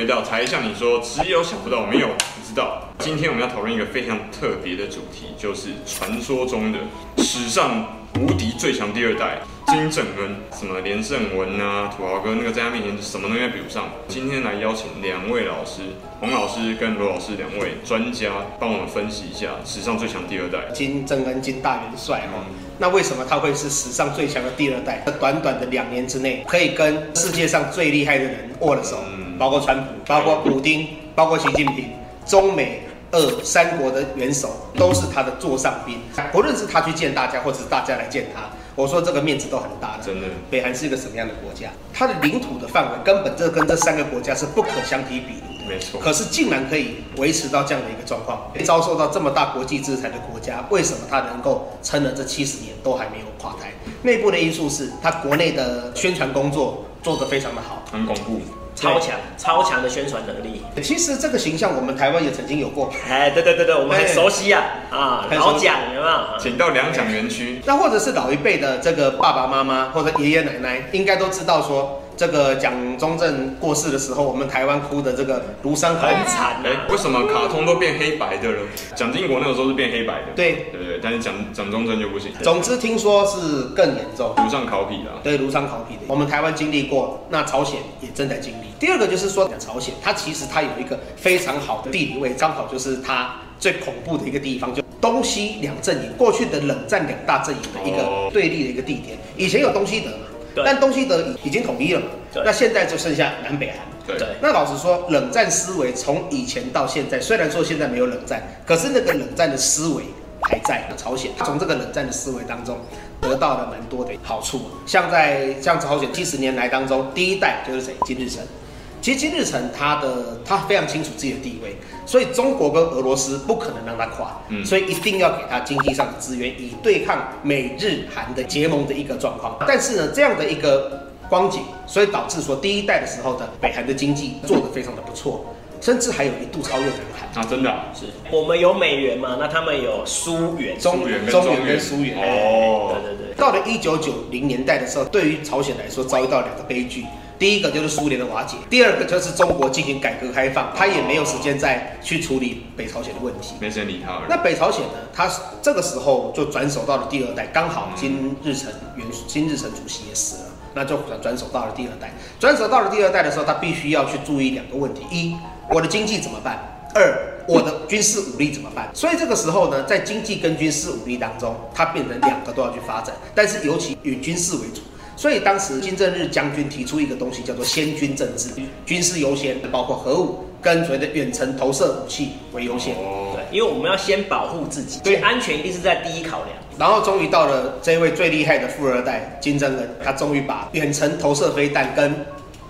回到才向你说，只有想不到，没有不知道。今天我们要讨论一个非常特别的主题，就是传说中的史上无敌最强第二代金正恩。什么连胜文啊、土豪哥那个在他面前什么东西比不上。今天来邀请两位老师，洪老师跟罗老师两位专家，帮我们分析一下史上最强第二代金正恩金大元帅哦。那为什么他会是史上最强的第二代？短短的两年之内，可以跟世界上最厉害的人握了手，包括川普，包括普丁，包括习近平，中美俄三国的元首都是他的座上宾。不论是他去见大家，或者是大家来见他，我说这个面子都很大的。真的，北韩是一个什么样的国家？它的领土的范围根本这跟这三个国家是不可相提比拟。没错，可是竟然可以维持到这样的一个状况，遭受到这么大国际制裁的国家，为什么它能够撑了这七十年都还没有垮台？内部的因素是它国内的宣传工作做得非常的好，很巩固，超强超强的宣传能力。其实这个形象我们台湾也曾经有过，哎，对对对对，我们很熟悉啊啊，老蒋有没有？请到两蒋园区，那或者是老一辈的这个爸爸妈妈或者爷爷奶奶，应该都知道说。这个蒋中正过世的时候，我们台湾哭的这个庐山很惨。哎，为什么卡通都变黑白的了？蒋经国那个时候是变黑白的。对对对，但是蒋蒋中正就不行。总之听说是更严重，炉上烤皮的。对，炉上烤皮的。我们台湾经历过，那朝鲜也正在经历。第二个就是说，朝鲜它其实它有一个非常好的地理位，刚好就是它最恐怖的一个地方，就东西两阵营过去的冷战两大阵营的一个对立的一个地点。以前有东西德嘛。但东西德已经统一了嘛？那现在就剩下南北韩。对。那老实说，冷战思维从以前到现在，虽然说现在没有冷战，可是那个冷战的思维还在。朝鲜从这个冷战的思维当中得到了蛮多的好处。像在像朝鲜七十年来当中，第一代就是谁？金日成。其实金日成他的他非常清楚自己的地位，所以中国跟俄罗斯不可能让他垮，嗯，所以一定要给他经济上的资源，以对抗美日韩的结盟的一个状况。但是呢，这样的一个光景，所以导致说第一代的时候的北韩的经济做得非常的不错，甚至还有一度超越南韩。啊，真的、啊、是。我们有美元嘛，那他们有苏元，中元中元跟苏元。哦，对对对。到了一九九零年代的时候，对于朝鲜来说遭遇到两个悲剧。第一个就是苏联的瓦解，第二个就是中国进行改革开放，他也没有时间再去处理北朝鲜的问题，没时间理他。那北朝鲜呢？他这个时候就转手到了第二代，刚好金日成元金日成主席也死了，那就转转手到了第二代。转手到了第二代的时候，他必须要去注意两个问题：一，我的经济怎么办？二，我的军事武力怎么办？所以这个时候呢，在经济跟军事武力当中，它变成两个都要去发展，但是尤其以军事为主。所以当时金正日将军提出一个东西，叫做先军政治，军事优先，包括核武跟所谓的远程投射武器为优先。对，因为我们要先保护自己，所以安全一定是在第一考量。然后终于到了这位最厉害的富二代金正恩，他终于把远程投射飞弹跟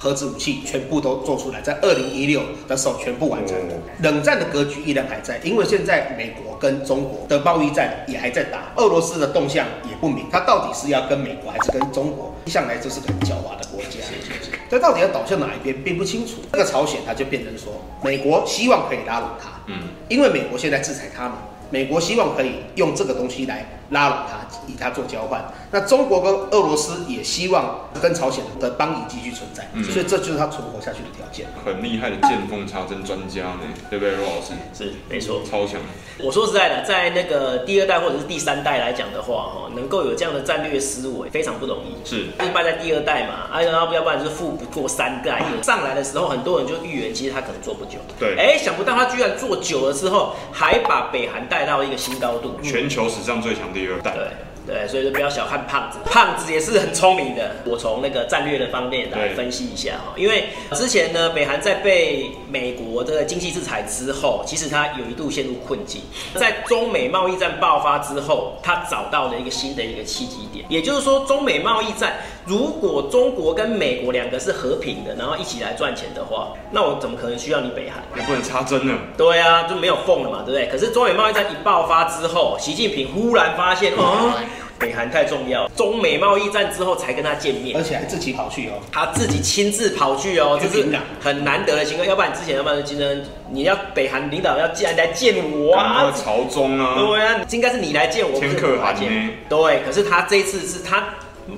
核子武器全部都做出来，在二零一六的时候全部完成。冷战的格局依然还在，因为现在美国跟中国的贸易战也还在打，俄罗斯的动向也不明，它到底是要跟美国还是跟中国？向来就是个很狡猾的国家，这到底要倒向哪一边并不清楚。这个朝鲜它就变成说，美国希望可以拉拢它，嗯，因为美国现在制裁他嘛，美国希望可以用这个东西来拉拢他，以他做交换。那中国跟俄罗斯也希望跟朝鲜的邦谊继续存在，嗯、所以这就是他存活下去的条件。很厉害的见缝插针专家呢，对不对，罗老师？是，没错，超强。我说实在的，在那个第二代或者是第三代来讲的话，哈，能够有这样的战略思维非常不容易。是，一败在第二代嘛，啊，然后要不然就是富不过三代。上来的时候，很多人就预言，其实他可能做不久。对，哎，想不到他居然做久了之后，还把北韩带到一个新高度，全球史上最强第二代。对。对，所以就不要小看胖子，胖子也是很聪明的。我从那个战略的方面来分析一下哈，因为之前呢，北韩在被美国的经济制裁之后，其实它有一度陷入困境。在中美贸易战爆发之后，它找到了一个新的一个契机点，也就是说，中美贸易战如果中国跟美国两个是和平的，然后一起来赚钱的话，那我怎么可能需要你北韩？也不能插针呢。对啊，就没有缝了嘛，对不对？可是中美贸易战一爆发之后，习近平忽然发现，哦。北韩太重要，中美贸易战之后才跟他见面，而且还自己跑去哦，他自己亲自跑去哦，这是很难得的情况。要不然之前要不然金正恩，你要北韩领导要既然来见我啊，朝中啊，对啊，应该是你来见我，天可汗见。对，可是他这一次是他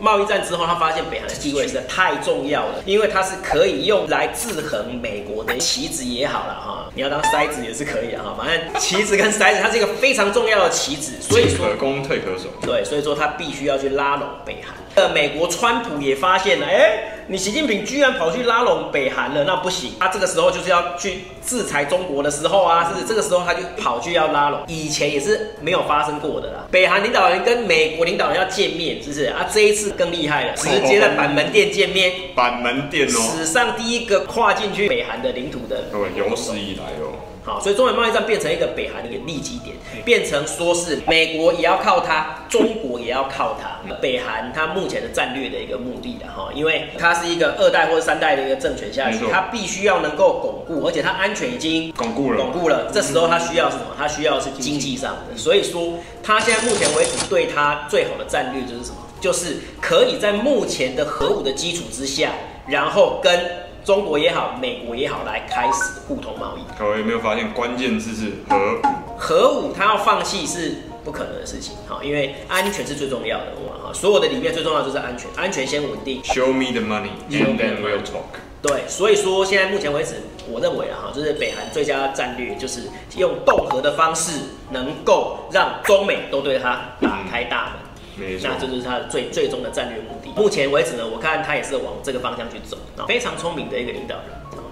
贸易战之后，他发现北韩的地位实在太重要了，因为它是可以用来制衡美国的棋子也好了哈，你要当筛子也是可以的哈，反正棋子跟筛子，它是一个非常重要的棋子，所以说可攻退可守。对，所以说他必须要去拉拢北韩。呃，美国川普也发现了，哎，你习近平居然跑去拉拢北韩了，那不行，他这个时候就是要去制裁中国的时候啊，是不是？这个时候他就跑去要拉拢，以前也是没有发生过的啦。北韩领导人跟美国领导人要见面，是不是啊？这一次更厉害了，直接在板门店见面，板门店哦，史上第一个跨进去北韩的领土的，对，有史以来哦。好，所以中美贸易战变成一个北韩的一个利基点，变成说是美国也要靠它，中国也要靠它。北韩它目前的战略的一个目的的哈，因为它是一个二代或者三代的一个政权下去，它必须要能够巩固，而且它安全已经巩固了，巩固了。这时候它需要什么？它需要是经济上的。所以说，它现在目前为止对它最好的战略就是什么？就是可以在目前的核武的基础之下，然后跟。中国也好，美国也好，来开始互通贸易。各位有没有发现关键字是核武？核武它要放弃是不可能的事情，哈，因为安全是最重要的嘛，哈，所有的里面最重要的就是安全，安全先稳定。Show me the money and then we'll talk。对，所以说现在目前为止，我认为啊，哈，就是北韩最佳战略就是用恫吓的方式，能够让中美都对他打开大门。那这就是他的最最终的战略目的。目前为止呢，我看他也是往这个方向去走，非常聪明的一个领导人。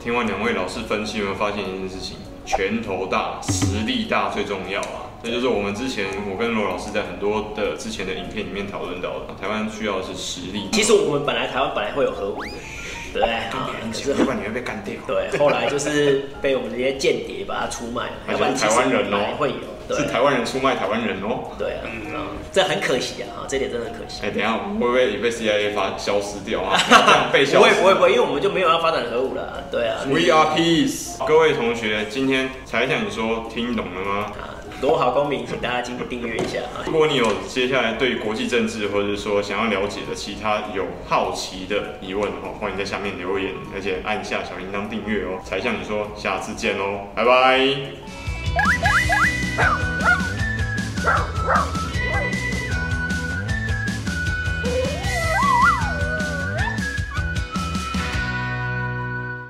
听完两位老师分析，有没有发现一件事情？拳头大，实力大最重要啊！这就是我们之前我跟罗老师在很多的之前的影片里面讨论到的。台湾需要的是实力。其实我们本来台湾本来会有核武的，对，可是要不然你会被干掉。对，后来就是被我们这些间谍把它出卖了。要不然台湾人哦，会有。是台湾人出卖台湾人哦。对啊，嗯，这很可惜啊，哈，这点真的很可惜。哎，等一下会不会也被 CIA 发消失掉啊？这样被消失？不会不会不会，因为我们就没有要发展核武了。对啊。We are peace。各位同学，今天柴 Sean 你说听懂了吗？啊，多好公民，请大家进订阅一下啊。如果你有接下来对国际政治或者是说想要了解的其他有好奇的疑问的话，欢迎在下面留言，而且按下小铃铛订阅哦。柴 Sean 你说下次见哦，拜拜。Wow!